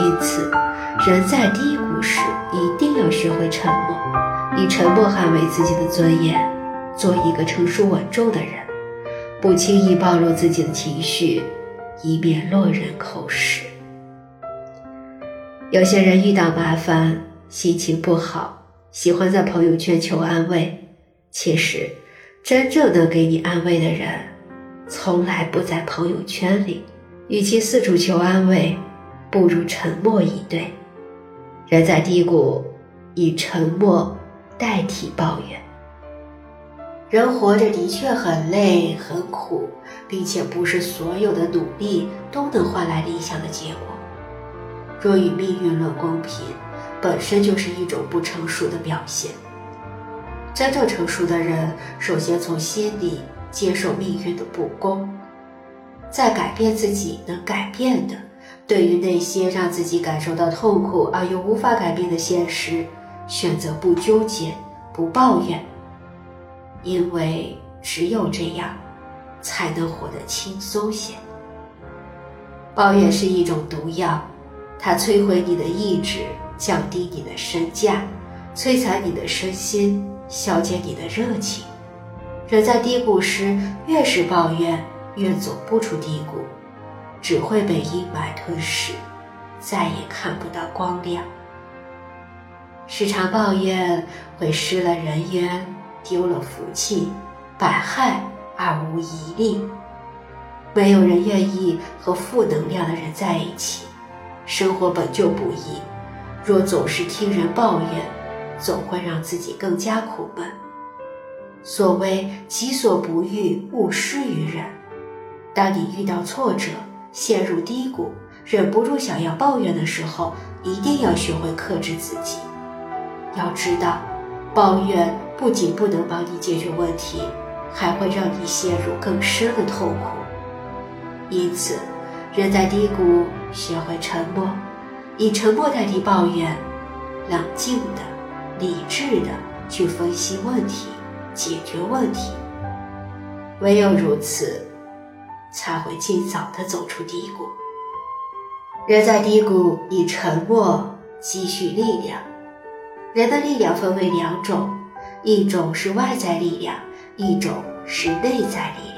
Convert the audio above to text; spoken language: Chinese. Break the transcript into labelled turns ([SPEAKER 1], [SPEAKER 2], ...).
[SPEAKER 1] 因此人在低谷时一定要学会沉默以沉默捍卫自己的尊严做一个成熟稳重的人不轻易暴露自己的情绪以免落人口实。有些人遇到麻烦心情不好喜欢在朋友圈求安慰其实，真正能给你安慰的人，从来不在朋友圈里。与其四处求安慰，不如沉默以对。人在低谷，以沉默代替抱怨。人活着的确很累很苦，并且不是所有的努力都能换来理想的结果。若与命运论公平，本身就是一种不成熟的表现。真正成熟的人，首先从心里接受命运的不公。在改变自己能改变的，对于那些让自己感受到痛苦而又无法改变的现实，选择不纠结、不抱怨，因为只有这样，才能活得轻松些。抱怨是一种毒药，它摧毁你的意志，降低你的身价，摧残你的身心，消减你的热情。人在低谷时，越是抱怨。越走不出低谷，只会被阴霾吞噬，再也看不到光亮。时常抱怨会失了人缘，丢了福气，百害而无一利。没有人愿意和负能量的人在一起。生活本就不易，若总是听人抱怨，总会让自己更加苦闷。所谓“己所不欲，勿施于人”。当你遇到挫折、陷入低谷、忍不住想要抱怨的时候，一定要学会克制自己。要知道，抱怨不仅不能帮你解决问题，还会让你陷入更深的痛苦。因此，人在低谷，学会沉默，以沉默代替抱怨，冷静的、理智的去分析问题、解决问题。唯有如此。才会尽早的走出低谷。人在低谷，以沉默积蓄力量。人的力量分为两种，一种是外在力量，一种是内在力量。